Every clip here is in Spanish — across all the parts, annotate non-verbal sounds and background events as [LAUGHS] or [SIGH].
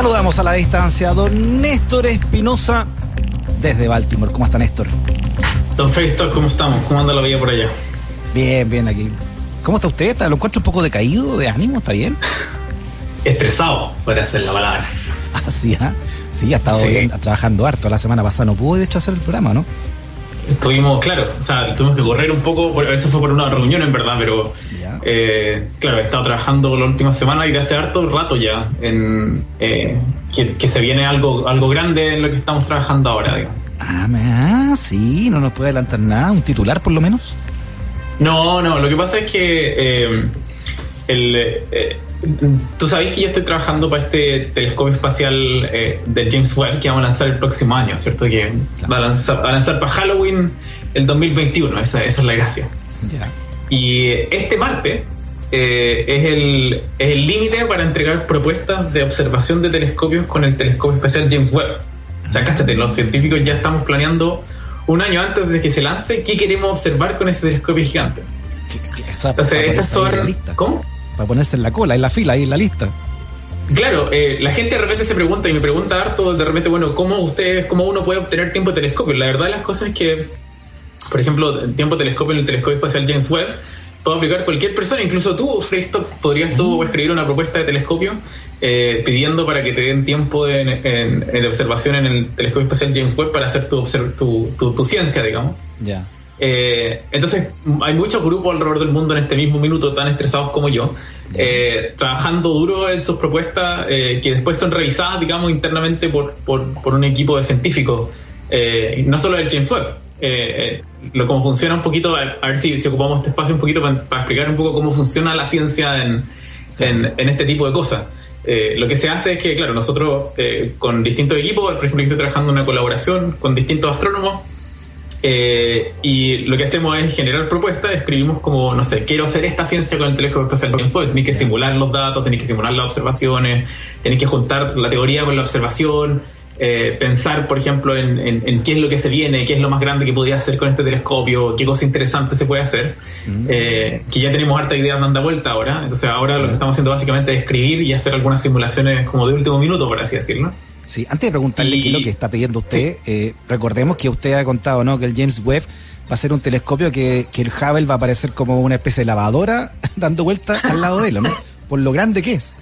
Saludamos a la distancia a don Néstor Espinosa desde Baltimore. ¿Cómo está Néstor? Don Félix, ¿cómo estamos? ¿Cómo anda la vida por allá? Bien, bien aquí. ¿Cómo está usted? ¿Lo encuentro un poco decaído de ánimo? ¿Está bien? [LAUGHS] Estresado, puede ser la palabra. [LAUGHS] Ah, sí, ¿ah? Sí, ha estado bien, trabajando harto. La semana pasada no pudo, de hecho, hacer el programa, ¿no? Estuvimos, claro, o sea, tuvimos que correr un poco, eso fue por una reunión en verdad, pero eh, claro, he estado trabajando la última semana y hace harto rato ya en eh, que, se viene algo, algo grande en lo que estamos trabajando ahora, digamos. Ah, ah, sí, no nos puede adelantar nada, un titular por lo menos. No, no, lo que pasa es que eh, el, Tú sabes que yo estoy trabajando para este telescopio espacial eh, de James Webb que vamos a lanzar el próximo año, ¿cierto? Que va, a lanzar, para Halloween el 2021, esa, esa es la gracia. Y este martes eh, es el límite para entregar propuestas de observación de telescopios con el telescopio espacial James Webb. O sea, cáchate, los científicos ya estamos planeando un año antes de que se lance qué queremos observar con ese telescopio gigante. Entonces, estas son. ¿Cómo? Para ponerse en la cola, en la fila, ahí en la lista. Claro, eh, la gente de repente se pregunta y me pregunta harto de repente, bueno, ¿cómo ustedes, cómo uno puede obtener tiempo de telescopio? La verdad las cosas es que, por ejemplo, el tiempo de telescopio en el telescopio espacial James Webb puede aplicar cualquier persona, incluso tú, Freestock, podrías tú escribir una propuesta de telescopio eh, pidiendo para que te den tiempo de, observación en el telescopio espacial James Webb para hacer tu, tu, tu ciencia, digamos. Ya. Eh, entonces, hay muchos grupos alrededor del mundo en este mismo minuto tan estresados como yo, eh, trabajando duro en sus propuestas eh, que después son revisadas, digamos, internamente por, por, un equipo de científicos, no solo del James Webb. lo cómo funciona un poquito, a, ver si, si, ocupamos este espacio un poquito para, explicar un poco cómo funciona la ciencia en, en, este tipo de cosas. lo que se hace es que, claro, nosotros con distintos equipos, por ejemplo, yo estoy trabajando en una colaboración con distintos astrónomos, eh, y lo que hacemos es generar propuestas, escribimos como, no sé, quiero hacer esta ciencia con el telescopio espacial tenéis que simular los datos, tenéis que simular las observaciones, tenéis que juntar la teoría con la observación, eh, pensar, por ejemplo, en, qué es lo que se viene, qué es lo más grande que podría hacer con este telescopio, qué cosa interesante se puede hacer, mm. eh, que ya tenemos harta idea dando vuelta ahora, entonces ahora lo que estamos haciendo básicamente es escribir y hacer algunas simulaciones como de último minuto, por así decirlo. Sí, antes de preguntarle qué es lo que está pidiendo usted, eh, recordemos que usted ha contado, ¿no? Que el James Webb va a ser un telescopio que, que el Hubble va a aparecer como una especie de lavadora [LAUGHS] dando vueltas al lado de él, ¿no? Por lo grande que es.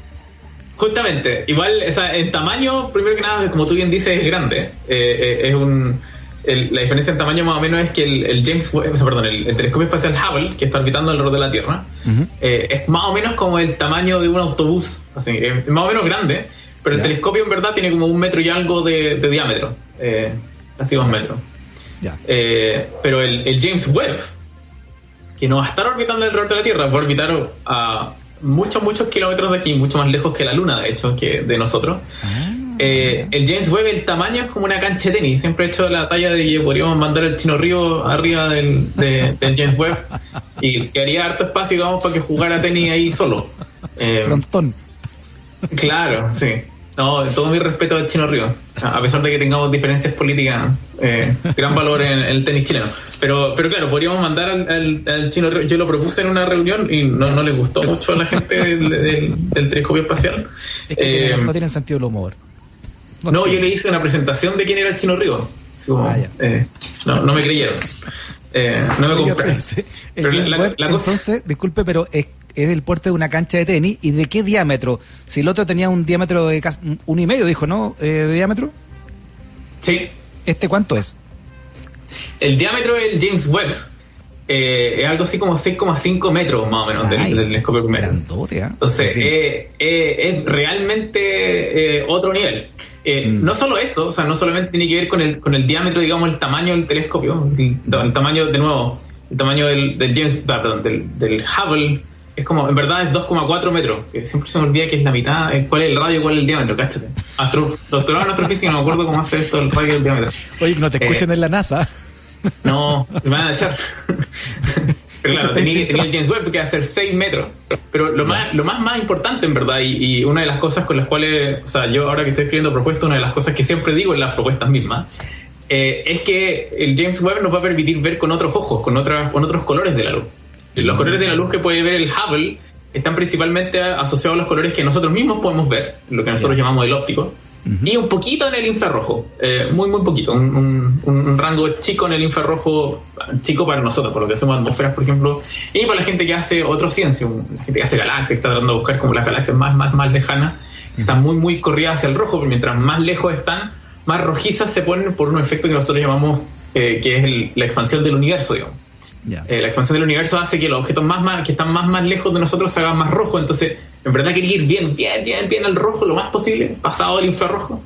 Justamente, igual, en tamaño, primero que nada, como tú bien dices, es grande. Eh, eh, es un, la diferencia en tamaño más o menos es que el, James Webb, perdón, el, telescopio espacial Hubble, que está orbitando alrededor de la Tierra, es más o menos como el tamaño de un autobús, así, es más o menos grande, pero el telescopio en verdad tiene como un metro y algo de, diámetro, eh, así dos metros. Eh, pero el, James Webb, que no va a estar orbitando alrededor de la Tierra, va a orbitar a muchos, muchos kilómetros de aquí, mucho más lejos que la Luna, de hecho, que de nosotros. Ah. Eh, el James Webb, el tamaño es como una cancha de tenis. Siempre he hecho la talla de que podríamos mandar el Chino Río arriba del, James Webb y que haría harto espacio, digamos, para que jugara tenis ahí solo. Frontón. Claro, sí. No, todo mi respeto al Chino Río, a pesar de que tengamos diferencias políticas, eh, gran valor en, el tenis chileno. Pero, pero claro, podríamos mandar al, Chino Río. Yo lo propuse en una reunión y no, no les gustó mucho a la gente del, telescopio espacial. Es que no tienen sentido el humor. No, yo le hice una presentación de quién era el Chino Río. Ah, eh, no, no me creyeron. Eh, no me compraron. Entonces, disculpe, pero es es del porte de una cancha de tenis. ¿Y de qué diámetro? Si el otro tenía un diámetro de casi uno y medio, dijo, ¿no? Eh, ¿De diámetro? Sí. ¿Este cuánto es? El diámetro del James Webb eh, es algo así como 6,5 metros más o menos del, telescopio primero. ¿ah? Entonces, eh, es realmente otro nivel. Mm. No solo eso, o sea, no solamente tiene que ver con el, con el diámetro, digamos, el tamaño del telescopio, el, tamaño, de nuevo, el tamaño del, James, perdón, del, del Hubble es como, en verdad es 2,4 metros, que siempre se me olvida que es la mitad, cuál es el radio y cuál es el diámetro, cáchate. Astro, doctorado en astrofísica, no me acuerdo cómo hace esto el radio y el diámetro. Oye, no te escuchen Eh, en la NASA. No, me van a echar. [LAUGHS] Pero claro, tenía, el James Webb que va a ser 6 metros. Pero lo más, lo más, más importante, en verdad, y, y una de las cosas con las cuales, o sea, yo ahora que estoy escribiendo propuestas, una de las cosas que siempre digo en las propuestas mismas, eh, es que el James Webb nos va a permitir ver con otros ojos, con, otras, con otros colores de la luz. Los colores de la luz que puede ver el Hubble están principalmente asociados a los colores que nosotros mismos podemos ver, lo que nosotros llamamos el óptico, y un poquito en el infrarrojo, eh, muy, muy poquito, un, un- un rango chico en el infrarrojo, chico para nosotros, por lo que hacemos atmósferas, por ejemplo, y para la gente que hace otra ciencia, la gente que hace galaxias, está tratando de buscar como las galaxias más, más, más lejanas, que están muy, muy corridas hacia el rojo, pero mientras más lejos están, más rojizas se ponen por un efecto que nosotros llamamos, eh, que es el- la expansión del universo, digamos. Eh, la expansión del universo hace que los objetos más, más que están más, más lejos de nosotros se hagan más rojos. Entonces, en verdad quería ir bien, bien, bien, bien al rojo lo más posible, pasado al infrarrojo,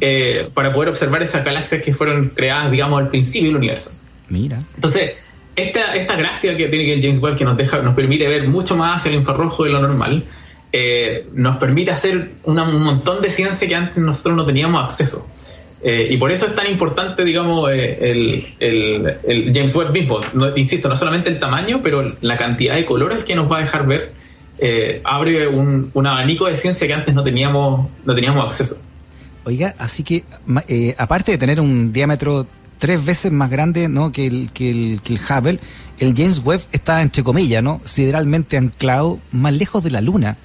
eh, para poder observar esas galaxias que fueron creadas, digamos, al principio del universo. Mira. Entonces, esta, esta gracia que tiene el James Webb, que nos, deja, nos permite ver mucho más hacia el infrarrojo de lo normal, eh, nos permite hacer una- un montón de ciencia que antes nosotros no teníamos acceso. Eh, y por eso es tan importante, digamos, eh, el, el- el James Webb mismo. No- insisto, no solamente el tamaño, pero la cantidad de colores que nos va a dejar ver eh, abre un, un abanico de ciencia que antes no teníamos, no teníamos acceso. Oiga, así que eh, aparte de tener un diámetro tres veces más grande ¿no? que, el, que, el, que el Hubble, el James Webb está, entre comillas, ¿no? sideralmente anclado más lejos de la Luna.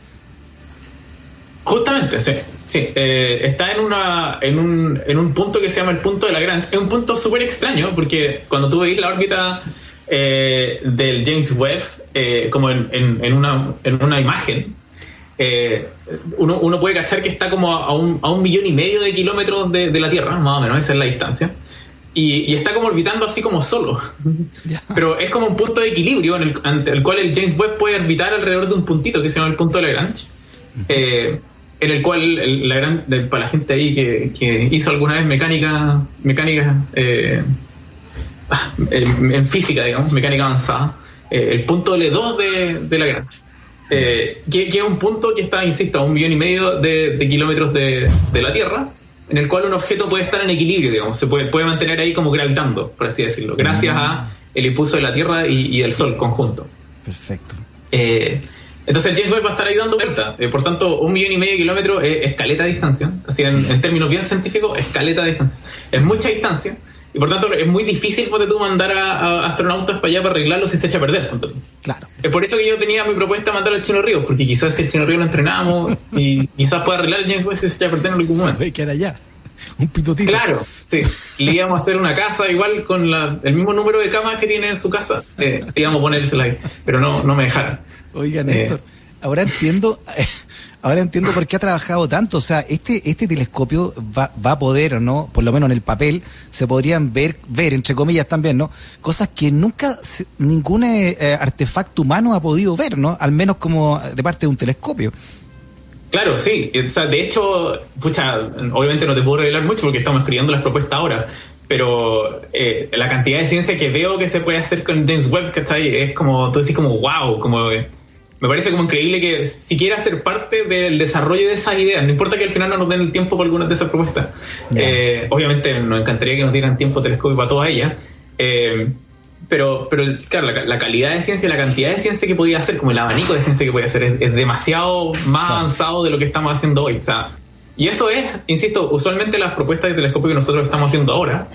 Justamente, sí. sí. Eh, está en, una, en, un, en un punto que se llama el punto de Lagrange. Es un punto súper extraño porque cuando tú veis la órbita eh, del James Webb eh, como en, en- en una, en una imagen, eh, uno, uno puede cachar que está como a un, a un millón y medio de kilómetros de, de la Tierra, más o menos, esa es la distancia. Y, y está como orbitando así como solo. [LAUGHS] Ya. Pero es como un punto de equilibrio en el, ante el cual el James Webb puede orbitar alrededor de un puntito que se llama el punto de Lagrange. Eh, en el cual el- la gran, de- para la gente ahí que, que hizo alguna vez mecánica, mecánica eh, en, física, digamos, mecánica avanzada, eh, el punto L2 de, de Lagrange. Eh, que, que es un punto que está, insisto, a un millón y medio de, de kilómetros de, de la Tierra, en el cual un objeto puede estar en equilibrio, digamos, se puede, puede mantener ahí como gravitando, por así decirlo, gracias a el impulso de la Tierra y, y del Sol conjunto. Perfecto. Eh, entonces el James Webb va a estar ahí dando vuelta. Eh, por tanto, un millón y medio de kilómetros es escaleta de distancia. Así en, en términos bien científicos, escaleta de distancia. Es mucha distancia. Y por tanto, es muy difícil ponte tú mandar a, a astronautas para allá para arreglarlo si se echa a perder. Claro. Es por eso que yo tenía mi propuesta de mandar al Chino Ríos, porque quizás si el Chino Ríos lo entrenamos y quizás pueda arreglar el James Webb si se echa a perder en algún momento. Que era allá. Un pitotito. Claro, sí. Le íbamos a hacer una casa igual con la- el mismo número de camas que tiene en su casa. Eh, íbamos a ponérsela ahí, pero no, no me dejaron. Oiga, Eh. Néstor, ahora entiendo, [LAUGHS] ahora entiendo por qué ha trabajado tanto. O sea, este, este telescopio va, va a poder, ¿no? Por lo menos en el papel, se podrían ver, ver, entre comillas también, ¿no? Cosas que nunca se- ningún eh, eh, artefacto humano ha podido ver, ¿no? Al menos como de parte de un telescopio. Claro, sí. O sea, de hecho, pucha, obviamente no te puedo revelar mucho porque estamos escribiendo las propuestas ahora. Pero eh, la cantidad de ciencia que veo que se puede hacer con James Webb, ¿cachai? Es como, tú decís como, wow, como... me parece como increíble que siquiera ser parte del desarrollo de esas ideas. No importa que al final no nos den el tiempo para algunas de esas propuestas. Eh, obviamente nos encantaría que nos dieran tiempo telescopio para todas ellas. Eh, pero, pero claro, la, la calidad de ciencia y la cantidad de ciencia que podía hacer, como el abanico de ciencia que podía hacer, es, es demasiado más Claro. avanzado de lo que estamos haciendo hoy. O sea, y eso es, insisto, usualmente las propuestas de telescopio que nosotros estamos haciendo ahora,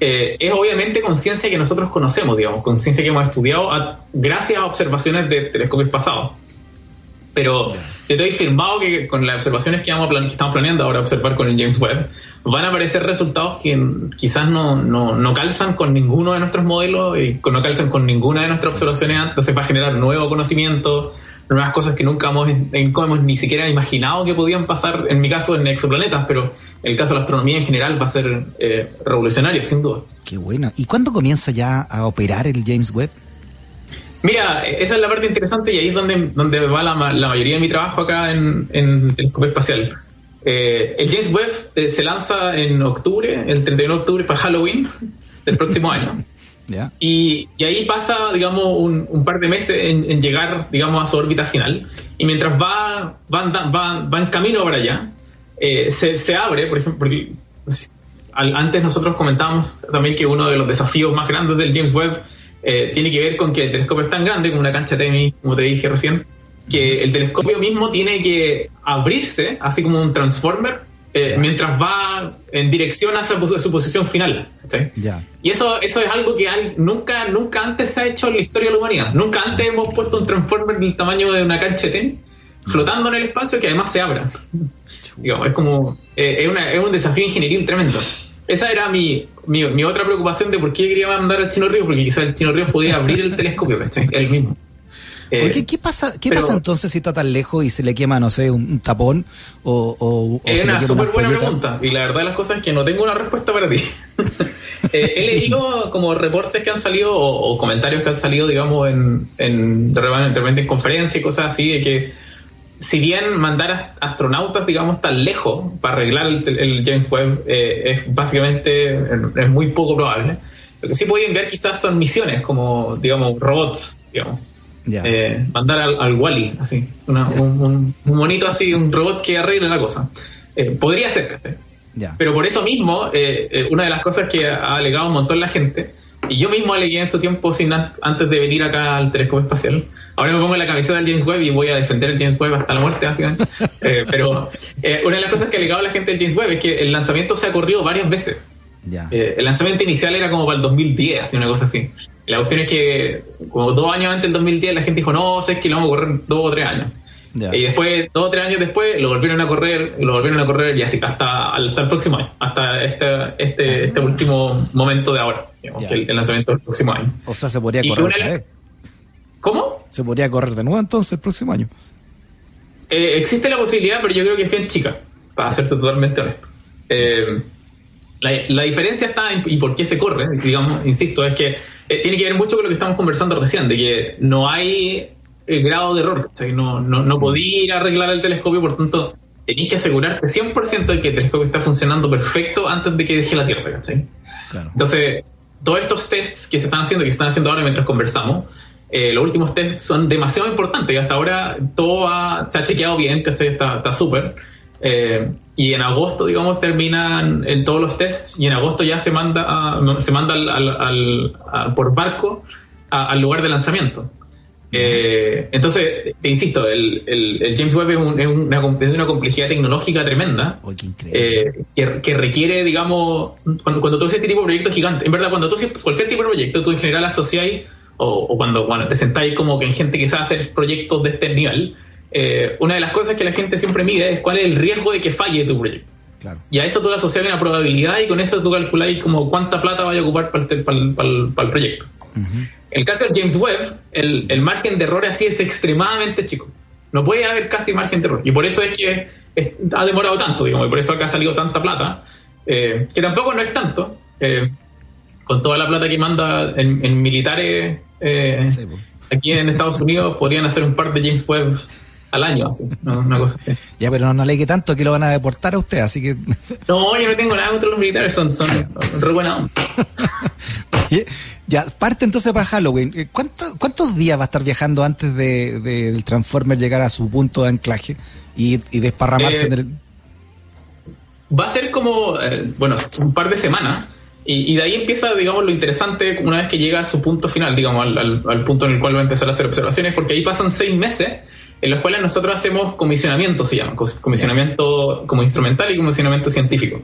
eh, es obviamente con ciencia que nosotros conocemos, digamos, con ciencia que hemos estudiado a- gracias a observaciones de telescopios pasados. Pero yo te doy firmado que con las observaciones que, vamos a plan- que estamos planeando ahora observar con el James Webb, van a aparecer resultados que quizás no, no, no calzan con ninguno de nuestros modelos y no calzan con ninguna de nuestras observaciones antes. Entonces va a generar nuevo conocimiento, nuevas cosas que nunca hemos, en- hemos ni siquiera imaginado que podían pasar, en mi caso, en exoplanetas, pero el caso de la astronomía en general va a ser eh, revolucionario, sin duda. Qué bueno. ¿Y cuándo comienza ya a operar el James Webb? Mira, esa es la parte interesante y ahí es donde, donde va la mayoría de mi trabajo acá en, en telescopio espacial. Eh, el James Webb eh, se lanza en octubre, el 31 de octubre para Halloween del próximo [LAUGHS] año. Y, ahí pasa, digamos, un, par de meses en, llegar, digamos, a su órbita final. Y mientras va, va, va, en camino para allá, eh, se, se, abre, por ejemplo, porque antes nosotros comentábamos también que uno de los desafíos más grandes del James Webb eh, tiene que ver con que el telescopio es tan grande como una cancha de tenis, como te dije recién, que el telescopio mismo tiene que abrirse, así como un transformer, eh, mientras va en dirección hacia su posición final. Y eso, eso es algo que nunca, nunca antes se ha hecho en la historia de la humanidad. Nunca antes hemos puesto un transformer del tamaño de una cancha de tenis flotando en el espacio que además se abra. Digamos, es como eh, es, una, es, un desafío ingenieril tremendo. Esa era mi, mi, otra preocupación de por qué quería mandar al Chino Ríos, porque quizás el Chino Ríos podía abrir el telescopio, ¿cachai? Él mismo. Eh, ¿qué pasa, qué pasa entonces si está tan lejos y se le quema, no sé, un, tapón? O, es una súper buena pregunta. Y la verdad de las cosas es que no tengo una respuesta para ti. [LAUGHS] eh, he leído como reportes que han salido o, comentarios que han salido, digamos, en, en, en conferencias y cosas así, de que si bien mandar astronautas, digamos, tan lejos para arreglar el, James Webb eh, es básicamente es muy poco probable. Lo que sí puede enviar quizás son misiones, como, digamos, robots, digamos. Eh, mandar al, Wally, así, un, monito así, un robot que arregle la cosa. Eh, podría ser, ¿cachai? Pero por eso mismo, una de las cosas que ha alegado un montón la gente, y yo mismo alegué en su tiempo sin antes de venir acá al telescopio espacial, Ahora me pongo la camiseta del James Webb y voy a defender el James Webb hasta la muerte, básicamente. [LAUGHS] Eh, pero eh, una de las cosas que ha alegado la gente del James Webb es que el lanzamiento se ha corrido varias veces. Eh, el lanzamiento inicial era como para el 2010, así una cosa así. la cuestión es que, como dos años antes del 2010, la gente dijo, no, sé, que lo vamos a correr dos o tres años. Y después, dos o tres años después, lo volvieron a correr, lo volvieron a correr y así hasta, el próximo año, hasta este, este, este último momento de ahora, el, lanzamiento del próximo año. O sea, se podría correr otra vez. ¿Cómo? ¿Se podría correr de nuevo entonces el próximo año? Eh, existe la posibilidad, pero yo creo que es bien chica, para serte totalmente honesto. Eh, la, diferencia está en, y por qué se corre, digamos, insisto, es que eh, tiene que ver mucho con lo que estamos conversando recién, de que no hay el grado de error, no, no, no podía arreglar el telescopio, por tanto, tenéis que asegurarte 100% de que el telescopio está funcionando perfecto antes de que deje la Tierra, ¿cachai? Entonces, todos estos tests que se están haciendo, que se están haciendo ahora mientras conversamos, eh, los últimos tests son demasiado importantes y hasta ahora todo se ha chequeado bien, que está súper. Eh, y en agosto, digamos, terminan en todos los tests y en agosto ya se manda, se manda al, por barco al lugar de lanzamiento. Eh, entonces, te insisto, el, James Webb es, una, una, complejidad tecnológica tremenda que, requiere, digamos, cuando, cuando tú haces este tipo de proyectos gigantes, en verdad, cuando tú haces cualquier tipo de proyecto, tú en general asocias o, cuando, cuando te sentáis como que en gente que sabe hacer proyectos de este nivel, eh, una de las cosas que la gente siempre mide es cuál es el riesgo de que falle tu proyecto. Y a eso tú le asocias una probabilidad y con eso tú calculáis como cuánta plata vaya a ocupar para el, para el, proyecto. En el caso de James Webb, el, el, margen de error así es extremadamente chico. No puede haber casi margen de error. Y por eso es que ha demorado tanto, digamos, y por eso acá ha salido tanta plata, eh, que tampoco no es tanto. Eh, con toda la plata que manda en militares eh, aquí en Estados Unidos podrían hacer un par de James Webb al año, así, una cosa así. Ya, pero no, le que tanto que lo van a deportar a usted, así que... No, yo no tengo nada contra los militares, son, son [LAUGHS] re buena [LAUGHS] Ya, parte entonces para Halloween. Eh, ¿Cuántos días va a estar viajando antes de, del Transformer llegar a su punto de anclaje y, desparramarse eh, en el... Va a ser como, bueno, un par de semanas y, de ahí empieza, digamos, lo interesante una vez que llega a su punto final, digamos, al, punto en el cual va a empezar a hacer observaciones, porque ahí pasan seis meses en los cuales nosotros hacemos comisionamiento, se llama, comisionamiento como instrumental y comisionamiento científico.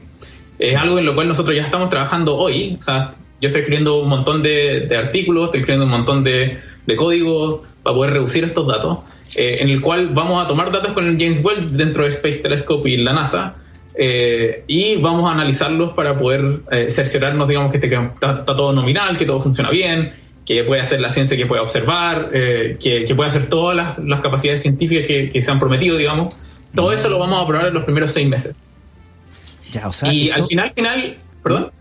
Es algo en lo cual nosotros ya estamos trabajando hoy. O sea, yo estoy escribiendo un montón de, artículos, estoy escribiendo un montón de, código para poder reducir estos datos, eh, en el cual vamos a tomar datos con el James Webb dentro de Space Telescope y la NASA eh, y vamos a analizarlos para poder eh, cerciorarnos, digamos, que, este, está, todo nominal, que todo funciona bien, que puede hacer la ciencia que pueda observar, eh, que, puede hacer todas las, capacidades científicas que, se han prometido, digamos. Todo eso lo vamos a probar en los primeros seis meses. Ya, o sea, y al final, final, perdón.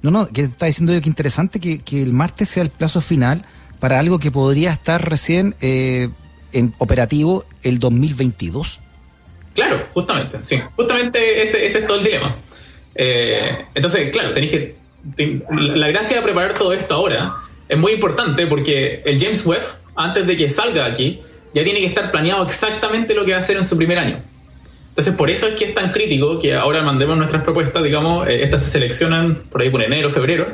No, no, que está diciendo yo que interesante que, que, el martes sea el plazo final para algo que podría estar recién en operativo el 2022. Claro, justamente, sí. Justamente ese, es todo el dilema. Eh, entonces, claro, tenéis que la gracia de preparar todo esto ahora es muy importante porque el James Webb, antes de que salga aquí, ya tiene que estar planeado exactamente lo que va a hacer en su primer año. Entonces, por eso es que es tan crítico que ahora mandemos nuestras propuestas, digamos, eh, estas se seleccionan por ahí por enero, febrero,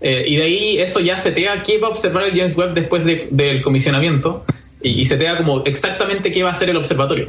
eh, y de ahí eso ya setea qué va a observar el James Webb después del comisionamiento y, y setea como exactamente qué va a hacer el observatorio.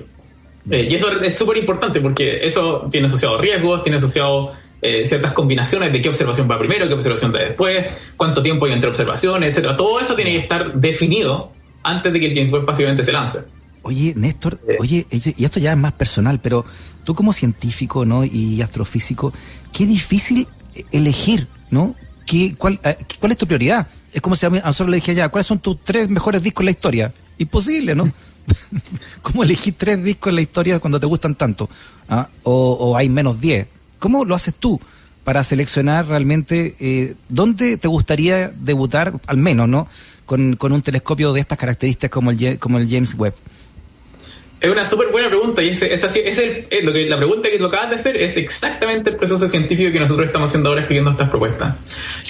Eh, y eso es súper importante porque eso tiene asociado riesgos, tiene asociado ciertas combinaciones de qué observación va primero, qué observación va después, cuánto tiempo hay entre observaciones, etcétera. Todo eso tiene que estar definido antes de que el James Webb básicamente se lance. Oye, Néstor, oye, y esto ya es más personal, pero tú como científico ¿no? y astrofísico, qué difícil elegir, ¿no? ¿Qué, cuál, eh, ¿Cuál es tu prioridad? Es como si a, nosotros le dije ya, ¿cuáles son tus tres mejores discos en la historia? Imposible, ¿no? [LAUGHS] ¿Cómo elegir tres discos en la historia cuando te gustan tanto? ¿Ah? O, hay menos diez. ¿Cómo lo haces tú para seleccionar realmente eh, dónde te gustaría debutar, al menos, ¿no? Con, con un telescopio de estas características como el, como el James Webb. Es una súper buena pregunta y es, es, así, es, el, lo que, la pregunta que lo acabas de hacer es exactamente el proceso científico que nosotros estamos haciendo ahora escribiendo estas propuestas.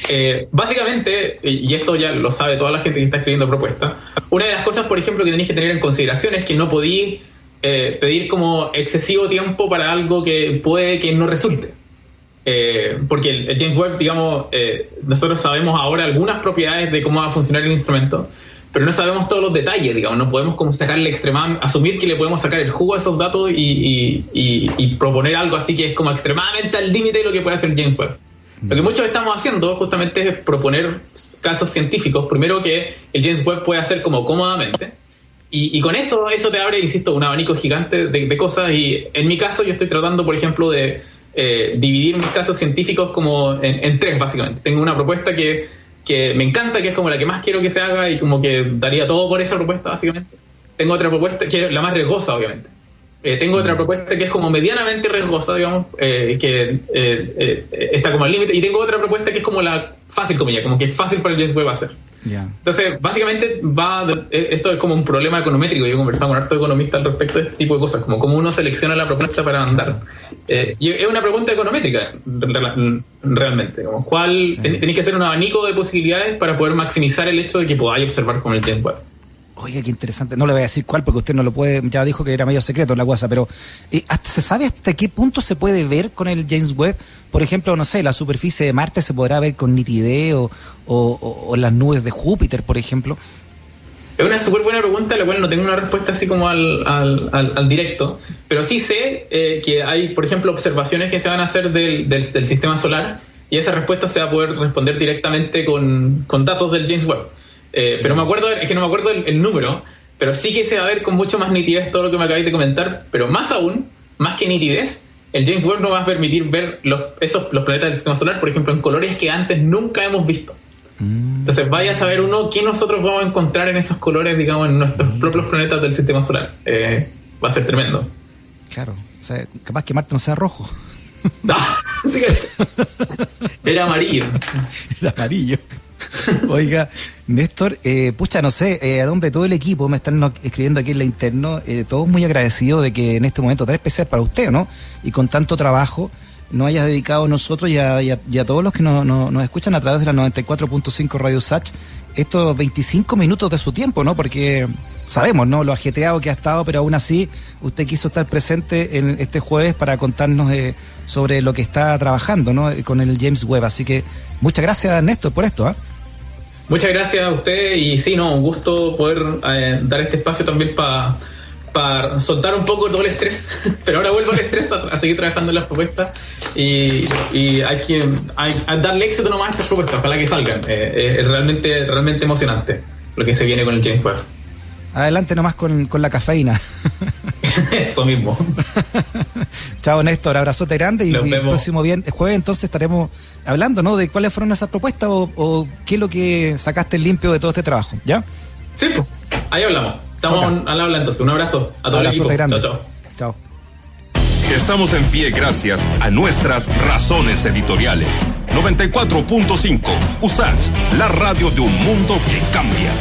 Eh, básicamente, y esto ya lo sabe toda la gente que está escribiendo propuestas, una de las cosas, por ejemplo, que tenéis que tener en consideración es que no podéis eh, pedir como excesivo tiempo para algo que puede que no resulte. Eh, porque el, James Webb, digamos, nosotros sabemos ahora algunas propiedades de cómo va a funcionar el instrumento, pero no sabemos todos los detalles, digamos, no podemos como sacarle extremadamente, asumir que le podemos sacar el jugo a esos datos y, proponer algo así que es como extremadamente al límite de lo que puede hacer James Webb. Lo que muchos estamos haciendo justamente es proponer casos científicos, primero que el James Webb puede hacer como cómodamente, y, con eso, eso te abre, insisto, un abanico gigante de, cosas, y en mi caso yo estoy tratando, por ejemplo, de eh, dividir mis casos científicos como en tres, básicamente. Tengo una propuesta que que me encanta, que es como la que más quiero que se haga y como que daría todo por esa propuesta, básicamente. Tengo otra propuesta, que es la más riesgosa, obviamente. Eh, tengo otra propuesta que es como medianamente riesgosa, digamos, eh, que eh, está como al límite. Y tengo otra propuesta que es como la fácil, comilla, como que es fácil para el James Webb hacer. Entonces, básicamente, va esto es como un problema econométrico. Yo he conversado con harto economista al respecto de este tipo de cosas, como cómo uno selecciona la propuesta para andar. y es una pregunta económetrica, realmente. Como, ¿cuál, Tenéis que hacer un abanico de posibilidades para poder maximizar el hecho de que podáis observar con el James Webb. Oye, qué interesante. No le voy a decir cuál porque usted no lo puede, ya dijo que era medio secreto la cosa, pero eh, ¿se sabe hasta qué punto se puede ver con el James Webb? Por ejemplo, no sé, la superficie de Marte se podrá ver con nitidez o, las nubes de Júpiter, por ejemplo. Es una súper buena pregunta, la cual no tengo una respuesta así como al, al, directo, pero sí sé eh, que hay, por ejemplo, observaciones que se van a hacer del, del, sistema solar y esa respuesta se va a poder responder directamente con, con datos del James Webb. Eh, pero me acuerdo, es que no me acuerdo el, número, pero sí que se va a ver con mucho más nitidez todo lo que me acabáis de comentar, pero más aún, más que nitidez, el James Webb nos va a permitir ver los, esos, los planetas del sistema solar, por ejemplo, en colores que antes nunca hemos visto. Mm. Entonces vaya a saber uno qué nosotros vamos a encontrar en esos colores, digamos, en nuestros mm. propios planetas del sistema solar. Eh, va a ser tremendo. Claro, o sea, capaz que Marte no sea rojo. [LAUGHS] [LAUGHS] Era amarillo. Era amarillo. [LAUGHS] Oiga, Néstor, eh, pucha, no sé, eh, a nombre de todo el equipo, me están escribiendo aquí en la interno, eh, todos muy agradecidos de que en este momento tan especial para usted, ¿no? Y con tanto trabajo nos haya dedicado a nosotros y a, todos los que nos escuchan a través de la 94.5 Radio Sach estos 25 minutos de su tiempo, ¿no? Porque sabemos, ¿no? Lo ajetreado que ha estado, pero aún así usted quiso estar presente en este jueves para contarnos sobre lo que está trabajando, ¿no? Con el James Webb. Así que muchas gracias, Néstor, por esto, ¿ah? Muchas gracias a usted y sí, no, un gusto poder eh, dar este espacio también para para soltar un poco todo el estrés, [LAUGHS] pero ahora vuelvo al estrés a, seguir trabajando en las propuestas y, hay que darle éxito nomás a estas propuestas, ojalá que salgan. Eh, es realmente, realmente emocionante lo que se viene con el James Webb. Adelante nomás con, con la cafeína. [LAUGHS] Eso mismo. [LAUGHS] Chao Néstor, abrazote grande y, el próximo bien, jueves entonces estaremos hablando, ¿no? De cuáles fueron esas propuestas o, qué es lo que sacaste limpio de todo este trabajo, ¿ya? Sí, pues, ahí hablamos. Estamos al habla entonces. Un abrazo a todo el equipo. Chao, chao. Chao. Estamos en pie gracias a nuestras razones editoriales. 94.5 USACH, la radio de un mundo que cambia.